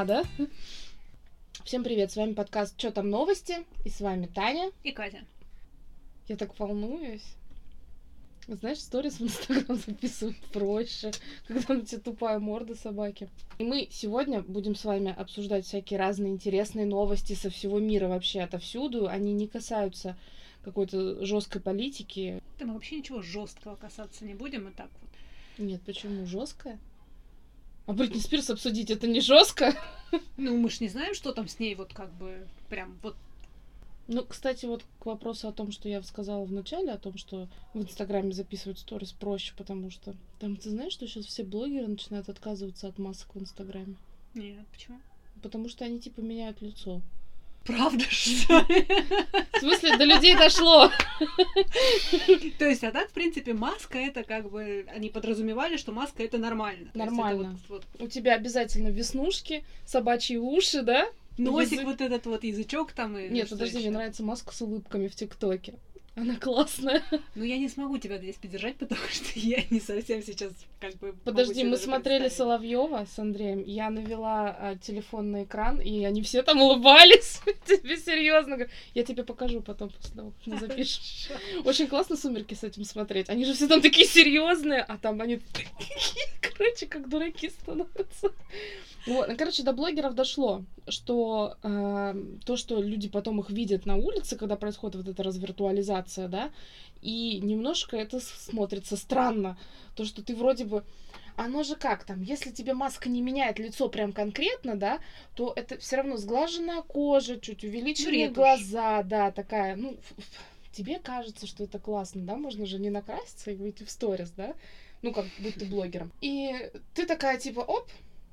Надо. Всем привет, с вами подкаст «Чё там новости?» И с вами Таня. И Катя. Я так волнуюсь. Знаешь, сторис в Инстаграм записывать проще, когда у тебя тупая морда собаки. И мы сегодня будем с вами обсуждать всякие разные интересные новости со всего мира вообще, отовсюду. Они не касаются какой-то жесткой политики. Да мы вообще ничего жесткого касаться не будем, и так вот. Нет, почему жесткая? А Бритни Спирс обсудить это не жестко? Ну, мы ж не знаем, что там с ней вот как бы прям вот Ну, кстати, вот к вопросу о том, что я сказала в начале, о том, что в Инстаграме записывать сторис проще, потому что там, ты знаешь, что сейчас все блогеры начинают отказываться от масок в Инстаграме? Нет, почему? Потому что они, типа, меняют лицо. Правда, что ли? В смысле, до людей дошло. То есть, а так, в принципе, маска это как бы... Они подразумевали, что маска это нормально. Нормально. вот- вот У тебя обязательно веснушки, собачьи уши, да? Носик Язык. вот этот вот, язычок там и... Нет, подожди, мне нравится маска с улыбками в ТикТоке. Она классная. Ну, я не смогу тебя здесь поддержать, потому что я не совсем сейчас как бы... Подожди, мы смотрели. Соловьева с Андреем. Я навела а, телефон на экран, и они все там улыбались. Тебе серьезно. Я тебе покажу потом после того, как мы запишем. Очень классно сумерки с этим смотреть. Они же все там такие серьезные, а там они такие, короче, как дураки становятся. Вот, ну, короче, до блогеров дошло, что э, то, что люди потом их видят на улице, когда происходит вот эта развиртуализация, да, и немножко это смотрится странно, то, что ты вроде бы оно же как там, если тебе маска не меняет лицо прям конкретно, да, то это все равно сглаженная кожа, чуть увеличенные ретушь. глаза, да, такая, ну, тебе кажется, что это классно, да, можно же не накраситься и выйти в сторис, да, ну, как будь ты блогером. И ты такая, типа, оп,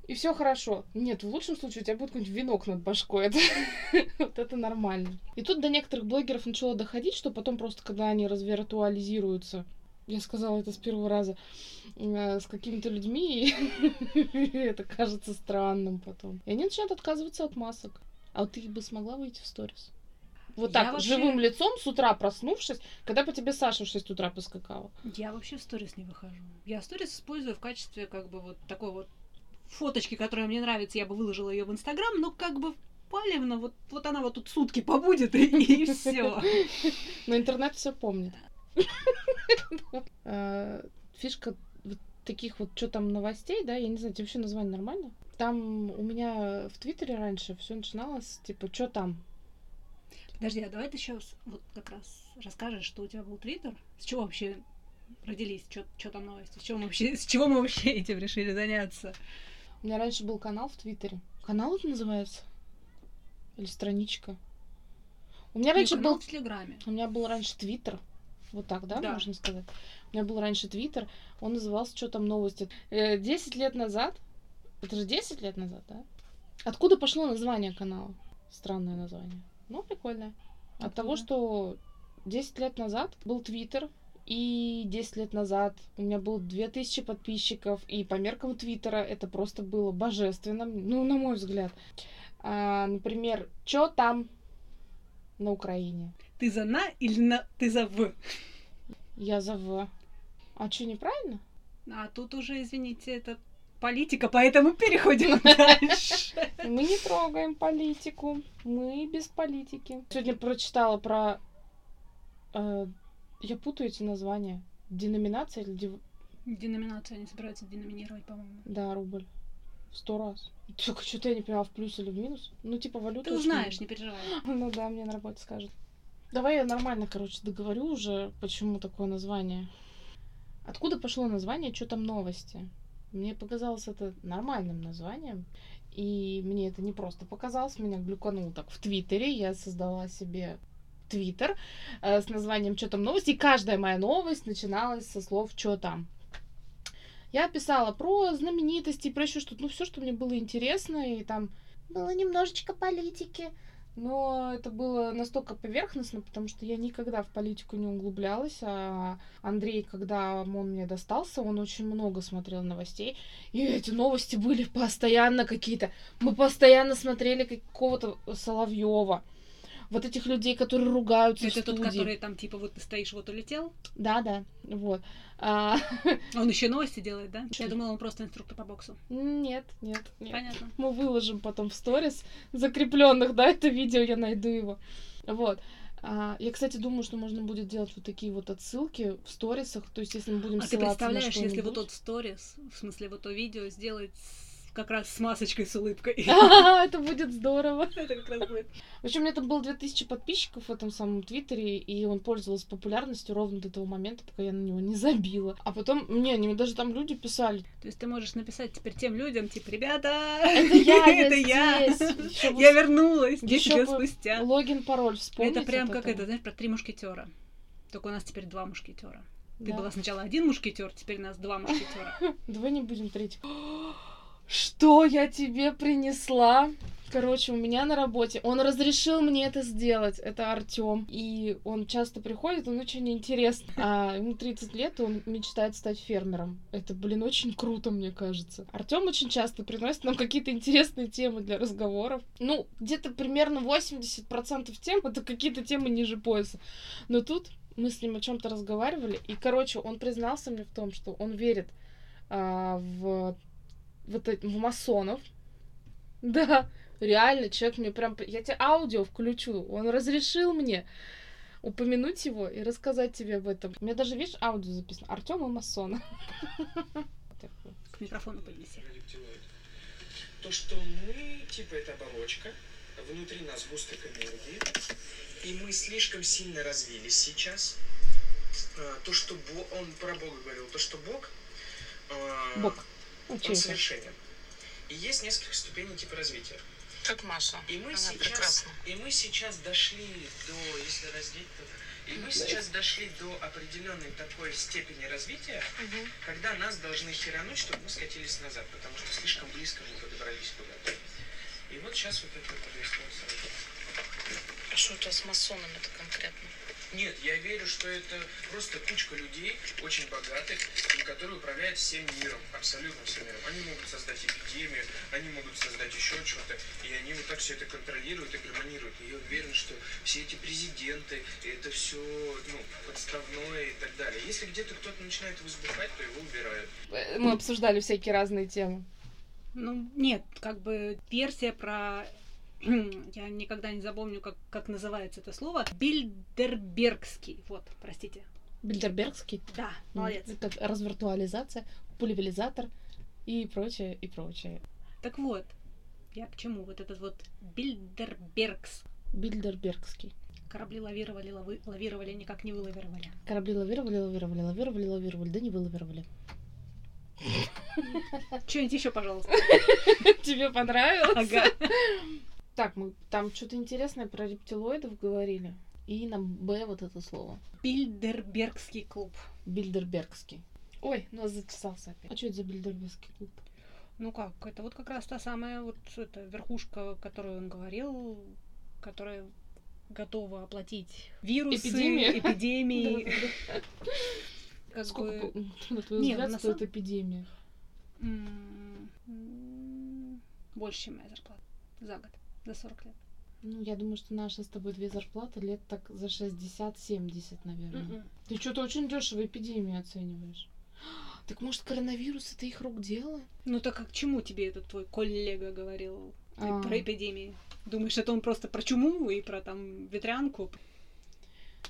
и все хорошо. Нет, в лучшем случае у тебя будет какой-нибудь венок над башкой. Это, вот это нормально. И тут до некоторых блогеров начало доходить, что потом просто, когда они развиртуализируются, я сказала это с первого раза, э, с какими-то людьми, и это кажется странным потом. И они начинают отказываться от масок. А вот ты бы смогла выйти в сторис? Вот Я так, вообще- живым лицом, с утра проснувшись, когда по тебе Саша в 6 утра поскакала. Я вообще в сторис не выхожу. Я сторис использую в качестве как бы вот такой вот фоточки, которая мне нравится, я бы выложила ее в Инстаграм, но как бы палевно, вот, вот она вот тут сутки побудет и, и все. Но интернет все помнит. Э, Фишка вот таких вот, что там, новостей, да, я не знаю, тебе вообще название нормально? Там у меня в Твиттере раньше все начиналось, типа, что там? Подожди, а давай ты еще вот как раз расскажешь, что у тебя был Твиттер, с чего вообще родились, что там новости, с чего мы вообще, с чего мы вообще этим решили заняться? У меня раньше был канал в Твиттере. Канал это называется? Или страничка? У меня раньше был в Телеграме. У меня был раньше Твиттер. Вот так, да, Да. можно сказать? У меня был раньше Твиттер, он назывался «Что там новости?». Э, 10 лет назад, это же 10 лет назад, да? Откуда пошло название канала? Странное название. Ну, прикольное. От того, Откуда? что 10 лет назад был Твиттер, и 10 лет назад у меня было 2000 подписчиков, и по меркам Твиттера это просто было божественно, ну, на мой взгляд. А, например, что там на Украине? Ты за на или на ты за в? Я за В. А что, неправильно? А тут уже, извините, это политика, поэтому переходим дальше. Мы не трогаем политику. Мы без политики. Сегодня прочитала про... я путаю эти названия. Деноминация или... дев- Деноминацию они собираются деноминировать, по-моему. Да, рубль. В сто раз. Только что-то я не поняла, в плюс или в минус. Ну, типа, валюта... Ты узнаешь, не переживай. Ну да, мне на работе скажут. Давай я нормально, короче, договорю уже, почему такое название. Откуда пошло название «Что там новости»? Мне показалось это нормальным названием. И мне это не просто показалось, меня глюканул так в Твиттере. Я создала себе Твиттер э, с названием «Что там новости?» И каждая моя новость начиналась со слов «Что там?». Я писала про знаменитости, про еще что-то, ну, все, что мне было интересно, и там было немножечко политики, но это было настолько поверхностно, потому что я никогда в политику не углублялась, а Андрей, когда он мне достался, он очень много смотрел новостей, и эти новости были постоянно какие-то. Мы постоянно смотрели какого-то Соловьева. Вот этих людей, которые ругаются в Это тот, студии. который там, типа, вот ты стоишь, вот улетел. Да, да, вот. А, Он еще новости делает, да? Я думала, он просто инструктор по боксу. Нет, нет, нет. Понятно. Мы выложим потом в сторис закрепленных, да, это видео, я найду его. Вот. А, я, кстати, думаю, что можно будет делать вот такие вот отсылки в сторисах, то есть если мы будем А ты ссылаться на представляешь, если вот тот сторис, в смысле вот то видео сделать с- как раз с масочкой, с улыбкой. Это будет здорово. Это как раз будет. В общем, у меня там было 2000 подписчиков в этом самом Твиттере, и он пользовался популярностью ровно до того момента, пока я на него не забила. А потом, не, они даже там люди писали, То есть ты можешь написать теперь тем людям, типа, ребята, это я, это я я, вернулась 10 Ещё лет спустя. Логин, пароль, вспомните. Это прям как это, знаешь, про три мушкетера. Только у нас теперь два мушкетера. Ты была сначала один мушкетер, теперь нас два мушкетера. Давай не будем третий. Что я тебе принесла? Короче, у меня на работе. Он разрешил мне это сделать. Это Артем. И он часто приходит, он очень интересный. А ему 30 лет, и он мечтает стать фермером. Это, блин, очень круто, мне кажется. Артем очень часто приносит нам какие-то интересные темы для разговоров. Ну, где-то примерно 80% тем это какие-то темы ниже пояса. Но тут мы с ним о чем-то разговаривали, и, короче, он признался мне в том, что он верит а, в вот эти- в масонов. Да, реально, человек мне прям... Я тебе аудио включу. Он разрешил мне упомянуть его и рассказать тебе об этом. У меня даже, видишь, аудио записано. Артем и вот. К микрофону поднеси. То, что мы, типа, это оболочка, внутри нас густок энергии, и мы слишком сильно развились сейчас. А, То, что Бо- он про Бога говорил, то, что Бог, а, Бог. Он чей это? совершенен. И есть несколько ступеней типа развития. Как Маша. И мы Она сейчас, прекрасна. и мы сейчас дошли до, если раздеть, то, и мы сейчас дошли до определенной такой степени развития, Мгм. когда нас должны херануть, чтобы мы скатились назад, потому что слишком близко мы подобрались куда-то. И вот сейчас вот это происходит сразу. А что у тебя с масонами-то конкретно? Нет, я верю, что это просто кучка людей, очень богатых, которые управляют всем миром, абсолютно всем миром. Они могут создать эпидемию, они могут создать еще что-то, и они вот так все это контролируют и гармонируют. И я уверен, что все эти президенты, это все ну, подставное и так далее. Если где-то кто-то начинает возбухать, то его убирают. Мы обсуждали всякие разные темы. Ну, нет, как бы версия про... Я никогда не запомню, как, как называется это слово. Бильдербергский. Вот, простите. Бильдербергский. Да, молодец. Как развиртуализация, пульверизатор и прочее, и прочее. Так вот, я к чему? Вот этот вот Бильдербергс. Бильдербергский. Корабли лавировали, лавы- лавировали, никак не вылавировали. Корабли лавировали, лавировали, лавировали, лавировали, да не вылавировали. Что-нибудь еще, пожалуйста. Тебе понравилось? Ага. Так, мы там что-то интересное про рептилоидов говорили. И на Б вот это слово. Бильдербергский клуб. Бильдербергский. Ой, нос зачесался опять. А что это за Бильдербергский клуб? Ну как, это вот как раз та самая вот эта верхушка, о которой он говорил, которая готова оплатить вирусы, Эпидемию. эпидемии. Сколько, на твой взгляд, стоит эпидемия? больше, чем моя зарплата за год, за 40 лет. Ну, я думаю, что наши с тобой две зарплаты лет так за 60-70, наверное. Мгм. Ты что-то очень дешево эпидемию оцениваешь. Так может, коронавирус это их рук дело? Ну так а к чему тебе этот твой коллега говорил А. про эпидемии? Думаешь, это он просто про чуму и про там ветрянку?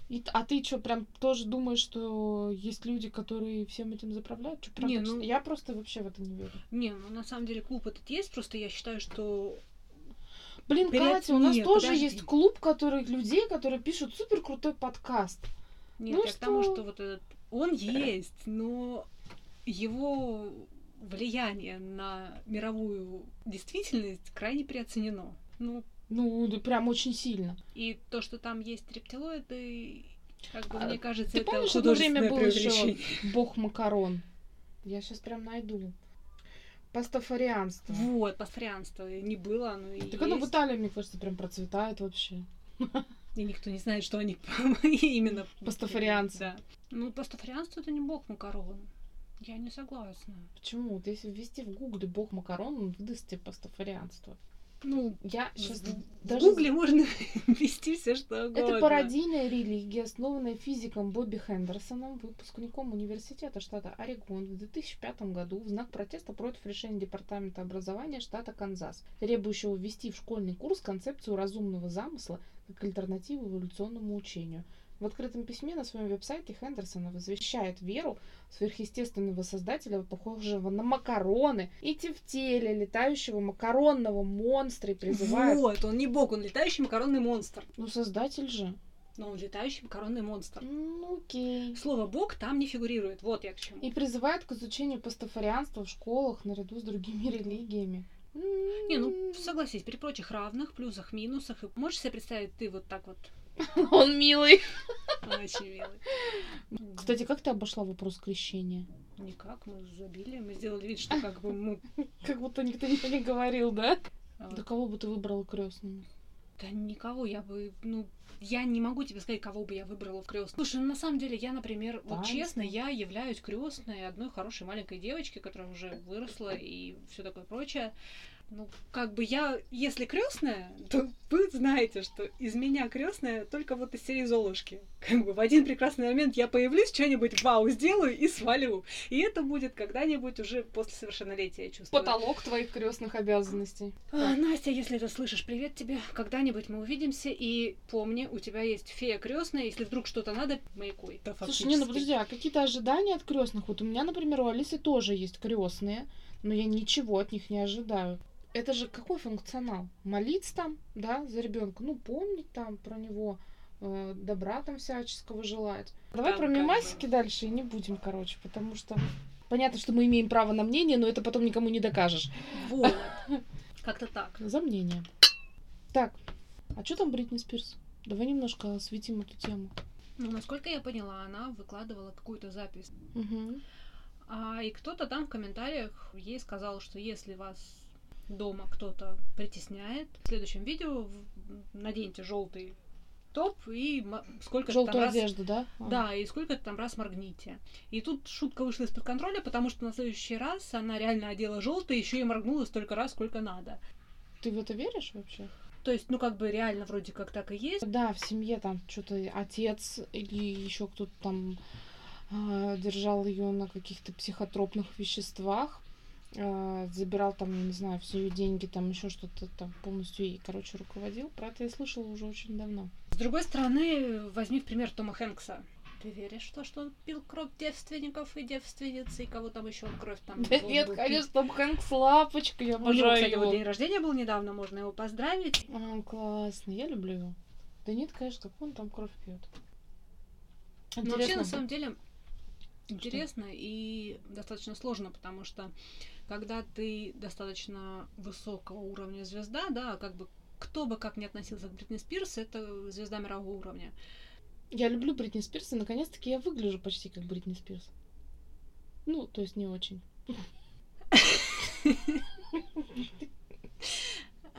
И а ты что, прям тоже думаешь, что есть люди, которые всем этим заправляют? Чё, правда, Не, ну- Я просто вообще в это не верю. Не, ну на самом деле клуб этот есть, просто я считаю, что Блин, Катя, у нас нет, тоже подожди. есть клуб, который людей, которые пишут супер крутой подкаст. Нет, Ну я к тому, что? что вот этот он есть, но его влияние на мировую действительность крайне переоценено. Ну, Ну, да прям очень сильно. и то, что там есть рептилоиды, как бы А мне кажется, Ты это помнишь, одно время был еще бог макарон? Я сейчас прям найду. Пастафарианство. Вот, пастарианство не было, оно и Так оно в. Италии, мне кажется, прям процветает вообще. И никто не знает, что они именно... Пастафарианцы. Да. Ну, пастафарианство это не бог макарон. Я не согласна. Почему? Вот если ввести в гугле бог макарон, он выдаст тебе пастафарианство. Ну, Я сейчас в даже... Гугле можно ввести все что угодно. Это пародийная религия, основанная физиком Бобби Хендерсоном, выпускником университета штата Орегон в 2005 году в знак протеста против решения Департамента образования штата Канзас, требующего ввести в школьный курс концепцию разумного замысла как альтернативу эволюционному учению. В открытом письме на своем веб-сайте Хендерсона возвещает веру сверхъестественного создателя, похожего на макароны, и в теле летающего макаронного монстра и призывает... Вот, он не бог, он летающий макаронный монстр. Ну, создатель же. Но он летающий макаронный монстр. Ну, окей. Слово бог там не фигурирует. Вот я к чему. И призывает к изучению пастафарианства в школах наряду с другими религиями. Не, ну согласись, при прочих равных, плюсах, минусах. Можешь себе представить, ты вот так вот Он милый. очень милый. Кстати, как ты обошла вопрос крещения? Никак, мы забили, мы сделали вид, что как бы мы... Как будто никто ничего не говорил, да? а, Да кого бы ты выбрала крестным? Да никого, я бы, ну, я не могу тебе сказать, кого бы я выбрала в крестном. Слушай, ну на самом деле я, например, вот Танцы. честно, я являюсь крестной одной хорошей маленькой девочки, которая уже выросла и все такое прочее. Ну, как бы я, если крестная, то вы знаете, что из меня крестная только вот из серии Золушки. Как бы в один прекрасный момент я появлюсь, что-нибудь вау сделаю и свалю. И это будет когда-нибудь уже после совершеннолетия, я чувствую. Потолок твоих крестных обязанностей. А, Настя, если ты слышишь, привет тебе. Когда-нибудь мы увидимся. И помни, у тебя есть фея крестная. Если вдруг что-то надо, маякуй. Да, Слушай, не, ну подожди, а какие-то ожидания от крестных? Вот у меня, например, у Алисы тоже есть крестные, но я ничего от них не ожидаю. Это же какой функционал? Молиться там, да, за ребенка, ну, помнить там про него, э, добра там всяческого желать. Давай Там про как бы- мемасики дальше и не будем, короче, потому что понятно, что мы имеем право на мнение, но это потом никому не докажешь. Вот. Как-то так. За мнение. Так, а что там Бритни Спирс? Давай немножко осветим эту тему. Ну, насколько я поняла, она выкладывала какую-то запись. Мгм. А, и кто-то там в комментариях ей сказал, что если вас дома кто-то притесняет, в следующем видео наденьте желтый топ и сколько там Желтую раз... одежду, да? А. Да, и сколько там раз моргните. И тут шутка вышла из-под контроля, потому что на следующий раз она реально одела желтый, еще и моргнула столько раз, сколько надо. Ты в это веришь вообще? То есть, ну, как бы реально вроде как так и есть. Да, в семье там что-то отец или еще кто-то там а, держал ее на каких-то психотропных веществах, забирал там, я не знаю, все ее деньги, там еще что-то там полностью ей, короче, руководил. Про это я слышала уже очень давно. С другой стороны, возьми в пример Тома Хэнкса. Ты веришь в то, что он пил кровь девственников и девственниц, и кого там еще он кровь там Да нет, был конечно, Том Хэнкс лапочка, я У него, обожаю кстати, его. день рождения был недавно, можно его поздравить. А, классно, я люблю его. Да нет, конечно, какой он там кровь пьет. Но вообще, на самом деле, интересно и достаточно сложно, потому что когда ты достаточно высокого уровня звезда, да, как бы кто бы как ни относился к Бритни Спирс, это звезда мирового уровня. Я люблю Бритни Спирс, и наконец-таки я выгляжу почти как Бритни Спирс. Ну, то есть не очень.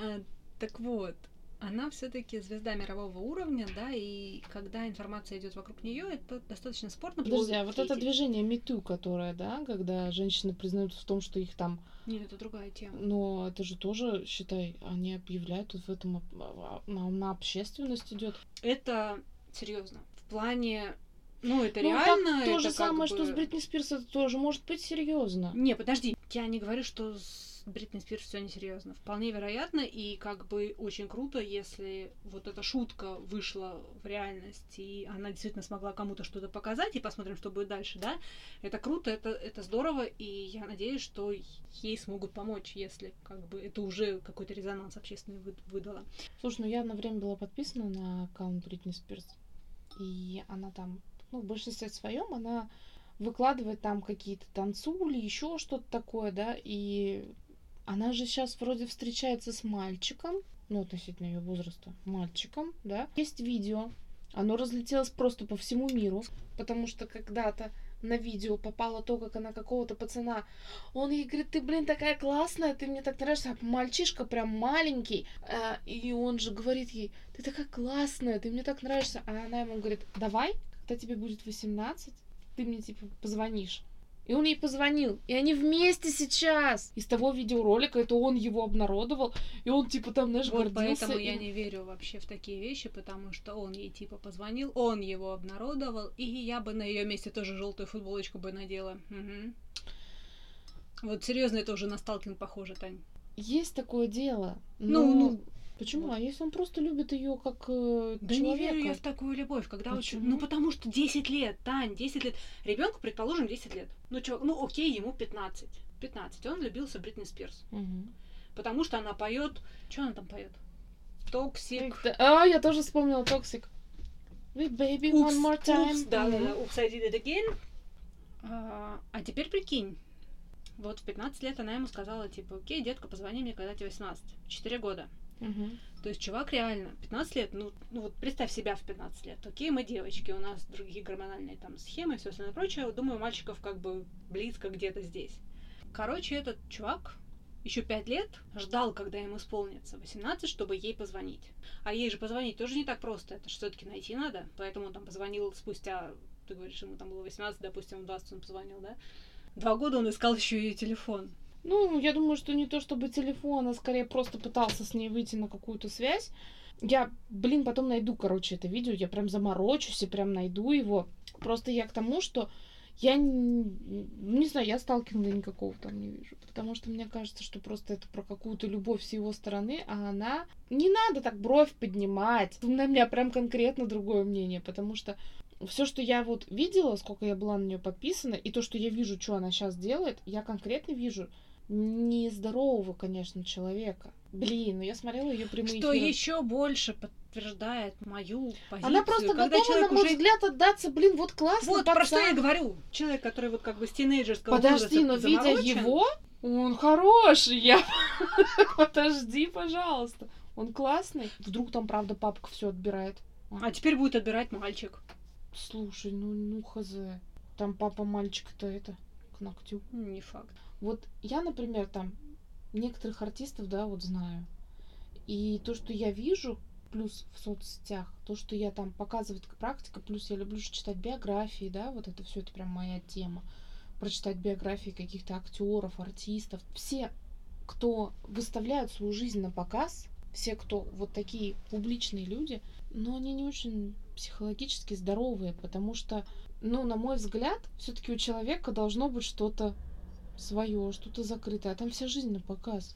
А, Так вот, она все-таки звезда мирового уровня, да, и когда информация идет вокруг нее, это достаточно спорно. Подожди, а вот это движение Мету, которое, да, когда женщины признают в том, что их там, Нет, это другая тема. но это же тоже, считай, они объявляют вот в этом, а- на, на общественность идет. Это серьезно. В плане, ну, это Ну, реально. так то же самое, что с бы- Бритни Спирс, это тоже может быть серьезно. Не, подожди, я не говорю, что с Бритни Спирс все несерьезно. Вполне вероятно, и как бы очень круто, если вот эта шутка вышла в реальность, и она действительно смогла кому-то что-то показать, и посмотрим, что будет дальше, да. Это круто, это, это здорово, и я надеюсь, что ей смогут помочь, если как бы это уже какой-то резонанс общественный вы- выдало. Слушай, ну я на время была подписана на аккаунт Бритни Спирс, и она там, ну, в большинстве своем она выкладывает там какие-то танцули, еще что-то такое, да, и она же сейчас вроде встречается с мальчиком, ну, относительно ее возраста, мальчиком, да. Есть видео, оно разлетелось просто по всему миру, потому что когда-то на видео попало то, как она какого-то пацана. Он ей говорит, ты, блин, такая классная, ты мне так нравишься. А мальчишка прям маленький. э, и он же говорит ей, ты такая классная, ты мне так нравишься. А она ему говорит, давай, когда тебе будет 18, ты мне, типа, позвонишь. И он ей позвонил. И они вместе сейчас. Из того видеоролика это он его обнародовал. И он типа там, знаешь, Вот гордился. поэтому и- я не верю вообще в такие вещи, потому что он ей типа позвонил, он его обнародовал, и я бы на ее месте тоже желтую футболочку бы надела. Мгм. Вот серьезно, это уже на сталкинг похоже, Тань. Есть такое дело. Ну, но- ну. Почему? А если он просто любит ее как э, Да не человека? верю я в такую любовь, когда очень... Почему? Ну, потому что 10 лет, Тань, 10 лет. Ребенку, предположим, 10 лет. Ну, чё, ну, окей, ему 15. 15. Он влюбился в Бритни Спирс. Мгм. Потому что она поет... Что она там поет? Toxic. А, я тоже вспомнила Toxic. me baby Oops, one more time. oops, да, Мгм. да, oops, I did it again. А, а теперь прикинь. Вот в 15 лет она ему сказала, типа, окей, детка, позвони мне, когда тебе 18. 4 года. Мгм. То есть чувак реально 15 лет, ну, ну вот представь себя в 15 лет. Окей, мы девочки, у нас другие гормональные там схемы и все остальное прочее. Думаю, мальчиков как бы близко где-то здесь. Короче, этот чувак еще 5 лет ждал, когда ему исполнится 18, чтобы ей позвонить. А ей же позвонить тоже не так просто, это же все-таки найти надо. Поэтому он там позвонил спустя, ты говоришь, ему там было 18, допустим, в 20 он позвонил, да? Два года он искал еще ее телефон. Ну, я думаю, что не то чтобы телефон, а скорее просто пытался с ней выйти на какую-то связь. Я, блин, потом найду, короче, это видео, я прям заморочусь и прям найду его. Просто я к тому, что я не, не знаю, я сталкинга никакого там не вижу. Потому что мне кажется, что просто это про какую-то любовь с его стороны, а она... Не надо так бровь поднимать. У меня прям конкретно другое мнение, потому что все, что я вот видела, сколько я была на нее подписана, и то, что я вижу, что она сейчас делает, я конкретно вижу нездорового, конечно, человека. Блин, ну я смотрела ее прямые Что эфиры. еще больше подтверждает мою позицию. Она просто когда готова, на мой уже взгляд, отдаться, блин, вот классно, Вот про что я пацан. говорю. Человек, который вот как бы с тинейджерского Подожди, но видя его, он хороший, я... Подожди, пожалуйста. Он классный. Вдруг там, правда, папка все отбирает. А теперь будет отбирать мальчик. Слушай, ну, ну, хз. Там папа мальчик-то это, к ногтю. Не факт. Вот я, например, там некоторых артистов, да, вот знаю. И то, что я вижу, плюс в соцсетях, то, что я там показывает как практика, плюс я люблю же читать биографии, да, вот это все это прям моя тема. Прочитать биографии каких-то актеров, артистов. Все, кто выставляют свою жизнь на показ, все, кто вот такие публичные люди, но они не очень психологически здоровые, потому что, ну, на мой взгляд, все-таки у человека должно быть что-то свое, что-то закрытое, а там вся жизнь на показ.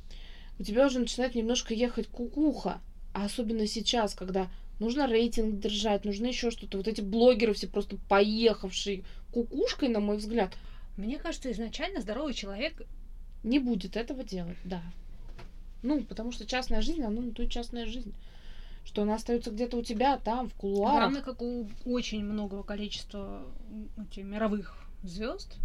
У тебя уже начинает немножко ехать кукуха, а особенно сейчас, когда нужно рейтинг держать, нужно еще что-то. Вот эти блогеры все просто поехавшие кукушкой, на мой взгляд, Мне кажется, изначально здоровый человек не будет этого делать, да. Ну, потому что частная жизнь, она на то и частная жизнь. Что она остается где-то у тебя, там, в кулуарах. равно как у очень многого количества мировых звезд.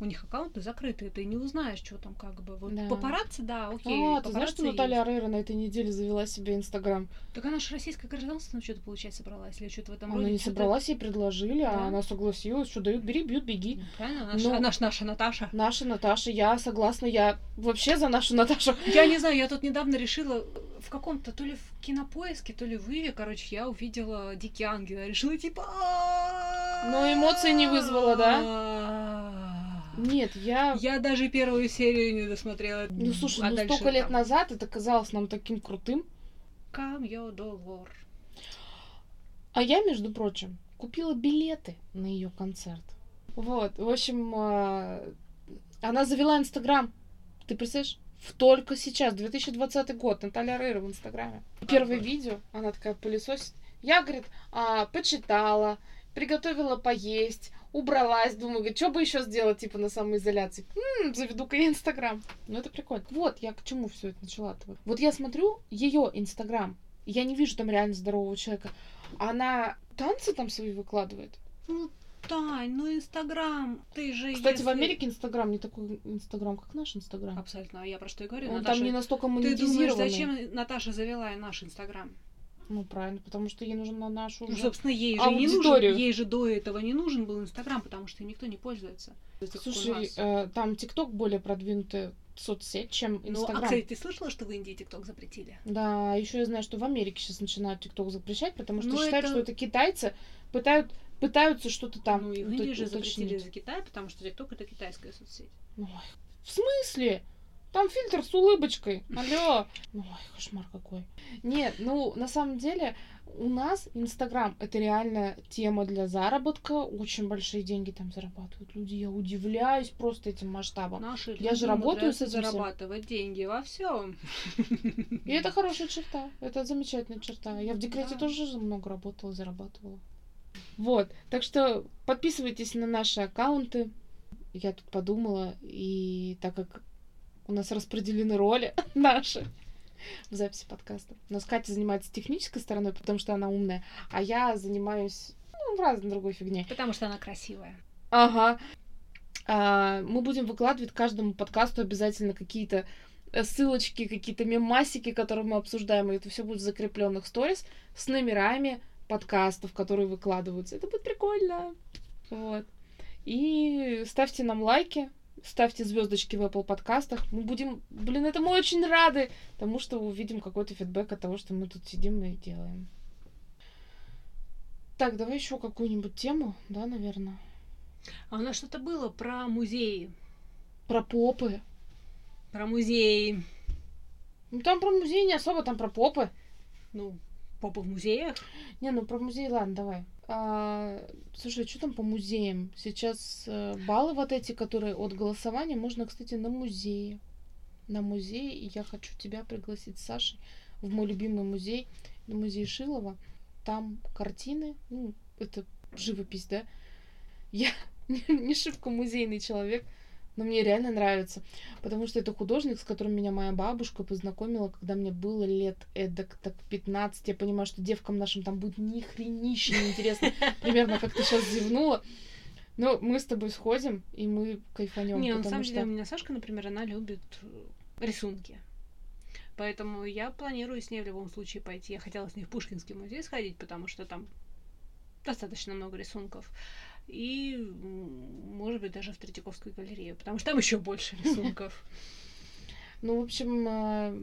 У них аккаунты закрыты, ты не узнаешь, что там как бы. Вот Да. папарацци, да, окей. а, ты знаешь, что Наталья есть. Арейра на этой неделе завела себе Инстаграм? Так она же российское гражданство, ну что-то получать собралась, или что-то в этом Она роде. не Чё-то- собралась, ей предложили, Да. а она согласилась, что дают, бери, бьют, беги. Ну, Правильно, наша, Но- наш- наша Наташа. Наша Наташа, я согласна, я вообще за нашу Наташу. Я не знаю, я тут недавно решила в каком-то, то ли в кинопоиске, то ли в Иве, короче, я увидела Дикий Ангел. Я решила, типа... Но эмоций не вызвало, да? Нет, я... Я даже первую серию не досмотрела. Ну, слушай, А ну столько лет там назад это казалось нам таким крутым. Камьо Долор. А я, между прочим, купила билеты на ее концерт. Вот, в общем, а, она завела Инстаграм. Ты представляешь? В только сейчас, 2020 год, Наталья Рейра в Инстаграме. Первое видео, она такая пылесосит. Я, говорит, а, почитала, приготовила поесть, убралась, думаю, говорит, что бы еще сделать, типа, на самоизоляции? М, заведу-ка я Инстаграм. Ну, это прикольно. Вот, я к чему все это начала-то. Вот я смотрю ее Инстаграм, и я не вижу там реально здорового человека. Она танцы там свои выкладывает. Ну, Тань, ну Инстаграм, ты же Кстати, в если- Америке Инстаграм не такой Инстаграм, как наш Инстаграм. Абсолютно, а я про что и говорю. Он Наташа, там не настолько Ты думаешь, зачем Наташа завела наш Инстаграм? Ну, правильно, потому что ей нужно на нашу Ну, собственно, ей же не нужен, ей же до этого не нужен был Инстаграм, потому что им никто не пользуется. Слушай, э, там ТикТок более продвинутая соцсеть, чем Ну, а, Инстаграм. кстати, ты слышала, что в Индии ТикТок запретили? Да, еще я знаю, что в Америке сейчас начинают ТикТок запрещать, потому что Ну, считают, это- что это китайцы пытают, пытаются что-то там Ну и в Индии же запретили за Китай, потому что ТикТок это китайская соцсеть. Ой, в смысле? Там фильтр с улыбочкой. Алло. Ой, кошмар какой. Нет, ну, на самом деле, у нас Инстаграм — это реально тема для заработка. Очень большие деньги там зарабатывают люди. Я удивляюсь просто этим масштабом. Наши Я же работаю с этим всем. зарабатывать деньги во всем. И это хорошая черта. Это замечательная черта. Я в декрете Да. тоже много работала, зарабатывала. Вот. Так что подписывайтесь на наши аккаунты. Я тут подумала, и так как у нас распределены роли наши в записи подкаста. У нас Катя занимается технической стороной, потому что она умная, а я занимаюсь ну, разной другой фигне. Потому что она красивая. Ага. А, мы будем выкладывать каждому подкасту обязательно какие-то э, ссылочки, какие-то мемасики, которые мы обсуждаем, и это все будет в закрепленных сторис с номерами подкастов, которые выкладываются. Это будет прикольно. Вот. И ставьте нам лайки, ставьте звездочки в Apple подкастах. Мы будем, блин, этому очень рады, потому что увидим какой-то фидбэк от того, что мы тут сидим и делаем. Так, давай еще какую-нибудь тему, да, наверное. А у нас что-то было про музеи. Про попы. Про музеи. Ну там про музей не особо, там про попы. Ну, попы в музеях. Не, ну про музей, ладно, давай. А, слушай, что там по музеям? Сейчас э, баллы вот эти, которые от голосования, можно, кстати, на музее. На музей, и я хочу тебя пригласить с Сашей в мой любимый музей, музей Шилова. Там картины, ну, это живопись, да? Я не шибко музейный человек, но мне реально нравится, потому что это художник, с которым меня моя бабушка познакомила, когда мне было лет эдак так 15. Я понимаю, что девкам нашим там будет ни хренища неинтересно, примерно как ты сейчас зевнула. Но мы с тобой сходим, и мы кайфанем. Не, на самом деле у меня Сашка, например, она любит э, рисунки. Поэтому я планирую с ней в любом случае пойти. Я хотела с ней в Пушкинский музей сходить, потому что там достаточно много рисунков. И, может быть, даже в Третьяковскую галерею, потому что там еще больше рисунков. Ну, в общем, э,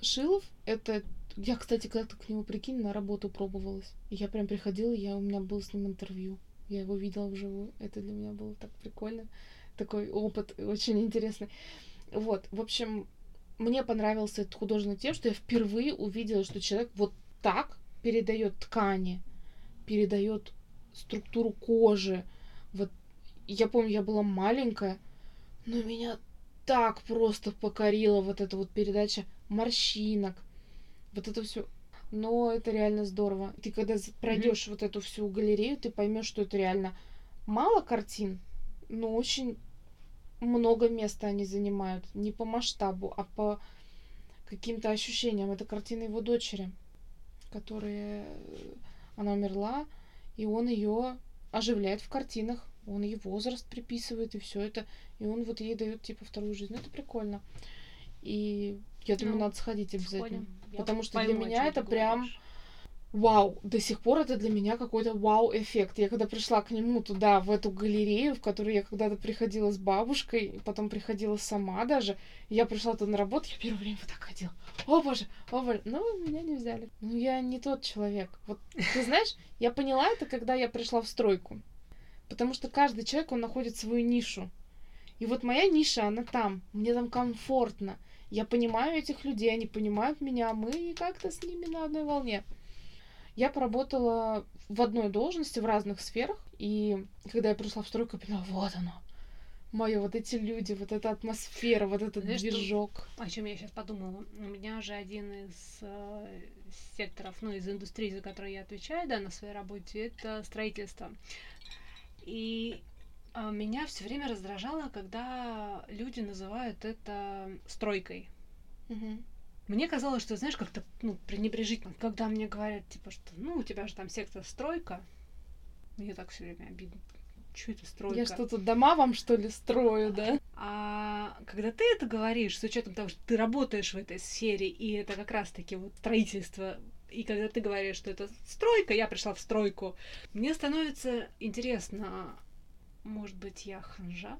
Шилов, это... Я, кстати, когда-то к нему, прикинь, на работу пробовалась. И я прям приходила, я, у меня было с ним интервью. Я его видела вживую. Это для меня было так прикольно. Такой опыт очень интересный. Вот, в общем, мне понравился этот художник тем, что я впервые увидела, что человек вот так передает ткани, передает структуру кожи. Вот я помню, я была маленькая, но меня так просто покорила вот эта вот передача морщинок. Вот это все. Но это реально здорово. Ты когда пройдешь вот эту всю галерею, ты поймешь, что это реально мало картин, но очень много места они занимают. Не по масштабу, а по каким-то ощущениям. Это картина его дочери, которая... э, Она умерла, и он ее оживляет в картинах. Он ей возраст приписывает, и все это. И он вот ей дает типа вторую жизнь. Ну, это прикольно. И я думаю, Ну, надо сходить обязательно. Сходим. Я Потому что пойму, для меня это ты прям говоришь. Вау, до сих пор это для меня какой-то вау-эффект. Я когда пришла к нему туда, в эту галерею, в которую я когда-то приходила с бабушкой, потом приходила сама даже, я пришла туда на работу, я первое время вот так ходила. О боже, о боже, ну, меня не взяли. Ну, я не тот человек. Вот, ты знаешь, я поняла это, когда я пришла в стройку. Потому что каждый человек, он находит свою нишу. И вот моя ниша, она там. Мне там комфортно. Я понимаю этих людей, они понимают меня, мы как-то с ними на одной волне. Я поработала в одной должности в разных сферах, и когда я пришла в стройку, я поняла, вот оно. Мое, вот эти люди, вот эта атмосфера, вот этот Знаешь, что- движок. О чем я сейчас подумала? У меня же один из э, секторов, ну, из индустрии, за которую я отвечаю, да, на своей работе, это строительство. И а, меня все время раздражало, когда люди называют это стройкой. Мгм. Мне казалось, что, знаешь, как-то, ну, пренебрежительно, когда мне говорят, типа, что, ну, у тебя же там сектор стройка. Мне так все время обидно. Что это стройка? Я что, тут дома вам, что ли, строю, да? А когда ты это говоришь, с учетом того, что ты работаешь в этой сфере, и это как раз-таки вот строительство, и когда ты говоришь, что это стройка, я пришла в стройку, мне становится интересно, может быть, я ханжа?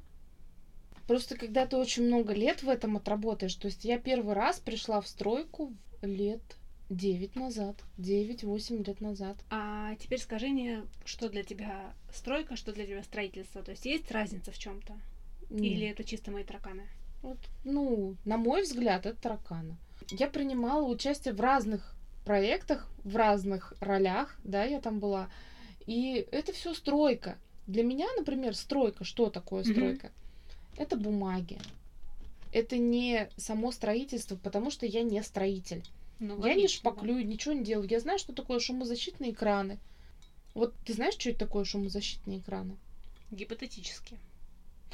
Просто когда ты очень много лет в этом отработаешь, то есть я первый раз пришла в стройку лет 9 назад. 9-8 лет назад. А теперь скажи мне, что для тебя стройка, что для тебя строительство? То есть есть разница в чем-то? Или это чисто мои тараканы? Вот, ну, на мой взгляд, это тараканы. Я принимала участие в разных проектах, в разных ролях, да, я там была. И это все стройка. Для меня, например, стройка, что такое стройка? Это бумаги. Это не само строительство, потому что я не строитель. Ну, я не логично, да. шпаклюю, ничего не делаю. Я знаю, что такое шумозащитные экраны. Вот ты знаешь, что это такое шумозащитные экраны? Гипотетически.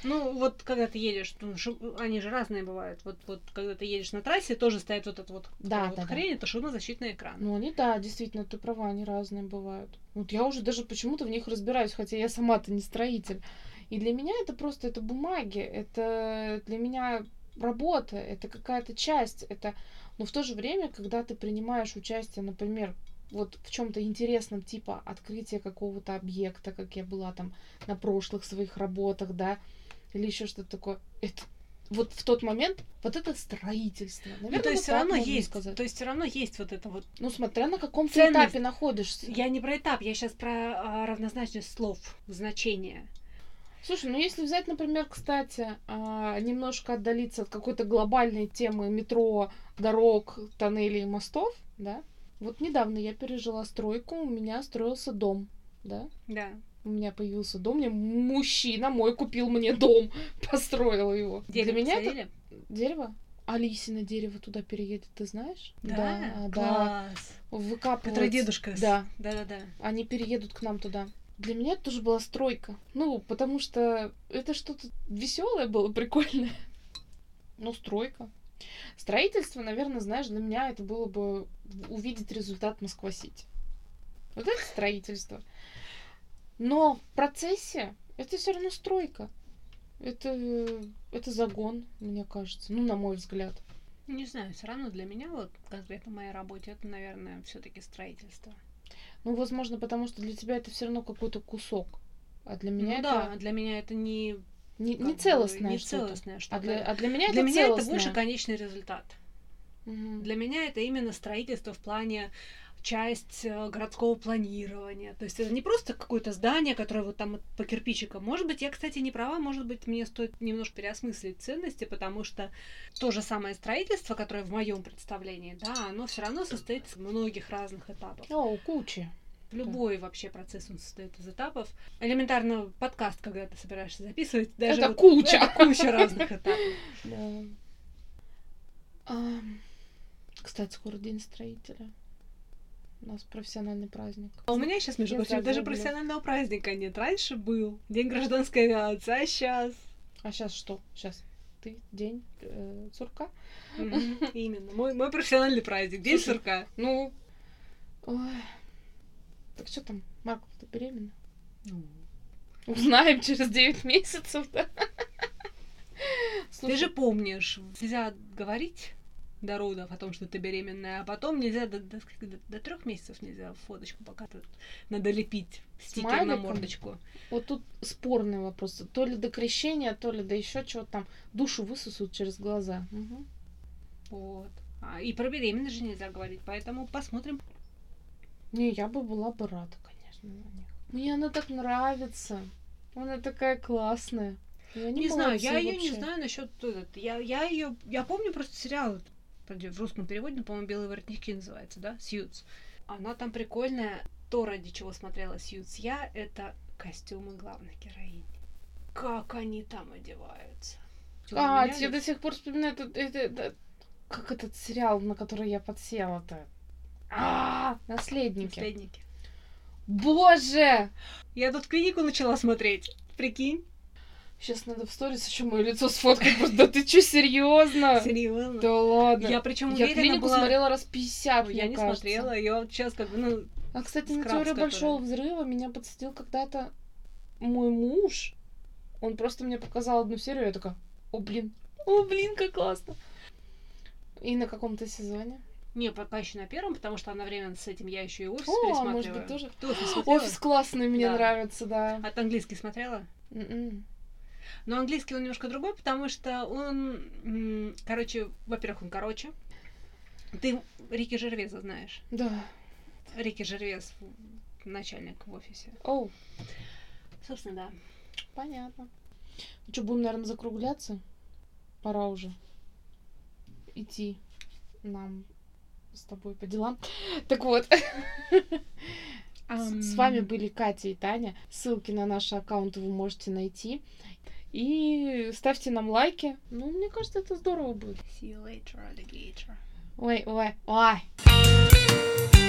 Ну, вот когда ты едешь, ну, шу- они же разные бывают. Вот, вот когда ты едешь на трассе, тоже стоит вот эта вот, Да, вот да, да. хрень, это шумозащитный экран. Ну, они, да, действительно, ты права, они разные бывают. Вот я уже даже почему-то в них разбираюсь, хотя я сама-то не строитель. И для меня это просто, это бумаги, это для меня работа, это какая-то часть, это... Но в то же время, когда ты принимаешь участие, например, вот в чем-то интересном, типа открытия какого-то объекта, как я была там на прошлых своих работах, да, или еще что-то такое, это вот в тот момент вот это строительство. Наверное, Ну, то есть вот все равно есть, сказать. то есть все равно есть вот это вот. Ну, смотря на каком ты этапе находишься. Я не про этап, я сейчас про а, равнозначность слов, значения. Слушай, ну если взять, например, кстати, а, немножко отдалиться от какой-то глобальной темы метро, дорог, тоннелей и мостов, да, вот недавно я пережила стройку, у меня строился дом, да, Да. у меня появился дом, мне мужчина мой купил мне дом, построил его. Дерево Для меня это посадили? дерево. Алисина дерево туда переедет, ты знаешь? Да, да. класс. Выкапывать. Который дедушка. с- Да. Да-да-да. они переедут к нам туда. Для меня это тоже была стройка. Ну, потому что это что-то веселое было, прикольное. Ну, стройка. Строительство, наверное, знаешь, для меня это было бы увидеть результат Москва-Сити. Вот это строительство. Но в процессе это все равно стройка. Это, это загон, мне кажется. Ну, на мой взгляд. Не знаю, все равно для меня, вот конкретно в моей работе, это, наверное, все-таки строительство. Ну, возможно, потому что для тебя это все равно какой-то кусок. А для меня ну это да, для меня это не, не, не целостное не что-то. целостное что-то. А для, а для меня Для это меня это целостное. больше конечный результат. Мгм. Для меня это именно строительство в плане часть э, городского планирования. То есть это не просто какое-то здание, которое вот там по кирпичикам. Может быть, я, кстати, не права, может быть, мне стоит немножко переосмыслить ценности, потому что то же самое строительство, которое в моем представлении, да, оно все равно состоит из многих разных этапов. О, кучи. Любой вообще процесс, он состоит из этапов. Элементарно подкаст, когда ты собираешься записывать, даже Это вот- куча. это куча разных этапов. Да. Кстати, скоро день строителя. У нас профессиональный праздник. А у меня сейчас, между прочим, даже профессионального праздника нет. Раньше был День гражданской авиации, а сейчас... А сейчас что? Сейчас ты день э, сурка? Именно. Мой, мой профессиональный праздник. День Слушай, сурка. Ну. Ой. Так что там, Марк, ты беременна? Узнаем через 9 месяцев, да? Ты же помнишь, нельзя говорить до родов о том, что ты беременная, а потом нельзя до, до, трех месяцев нельзя фоточку пока надо лепить стикер на Смайликом? мордочку. вот тут спорный вопрос. То ли до крещения, то ли до еще чего-то там. Душу высосут через глаза. Мгм. Вот. А, и про беременность же нельзя говорить, поэтому посмотрим. Не, я бы была бы рада, конечно, на них. Мне она так нравится. Она такая классная. И они Не знаю, я ее не знаю насчет этот. Я, я ее. Я помню просто сериал. Подожди, В русском переводе, по-моему, белые воротнички называется, да? Сьюз. Она там прикольная. То, ради чего смотрела Сьюз я, это костюмы главной героини. Как они там одеваются. А, я до сих пор вспоминаю этот, это- это- как этот сериал, на который я подсела-то. А, наследники. Наследники. Боже! Я тут клинику начала смотреть. Прикинь. Сейчас надо в сторис еще мое лицо сфоткать. просто. Да ты что, серьезно? Серьезно. Да ладно. Я причем Я клинику была... смотрела раз 50, Ой, мне Я не кажется. смотрела, я вот сейчас как бы, ну, А, кстати, на теорию большого взрыва меня подсадил когда-то мой муж. Он просто мне показал одну серию, я такая, о, блин, о, блин, как классно. И на каком-то сезоне. не, пока еще на первом, потому что одновременно с этим я еще и офис О, а пересматриваю. может быть, тоже. Ты офис смотрела? Офис классный, мне Да. нравится, да. А ты английский смотрела? М-м. Но английский он немножко другой, потому что он, короче, во-первых, он короче. Ты Рики Жервеза знаешь? Да. Рики Жервез, начальник в офисе. Оу, Собственно, да. понятно. Ну что, будем, наверное, закругляться? Пора уже идти нам с тобой по делам. Так вот, с вами были Катя и Таня. Ссылки на наши аккаунты вы можете найти. И ставьте нам лайки. Ну, мне кажется, это здорово будет. See you later, alligator. Ой, ой, ой.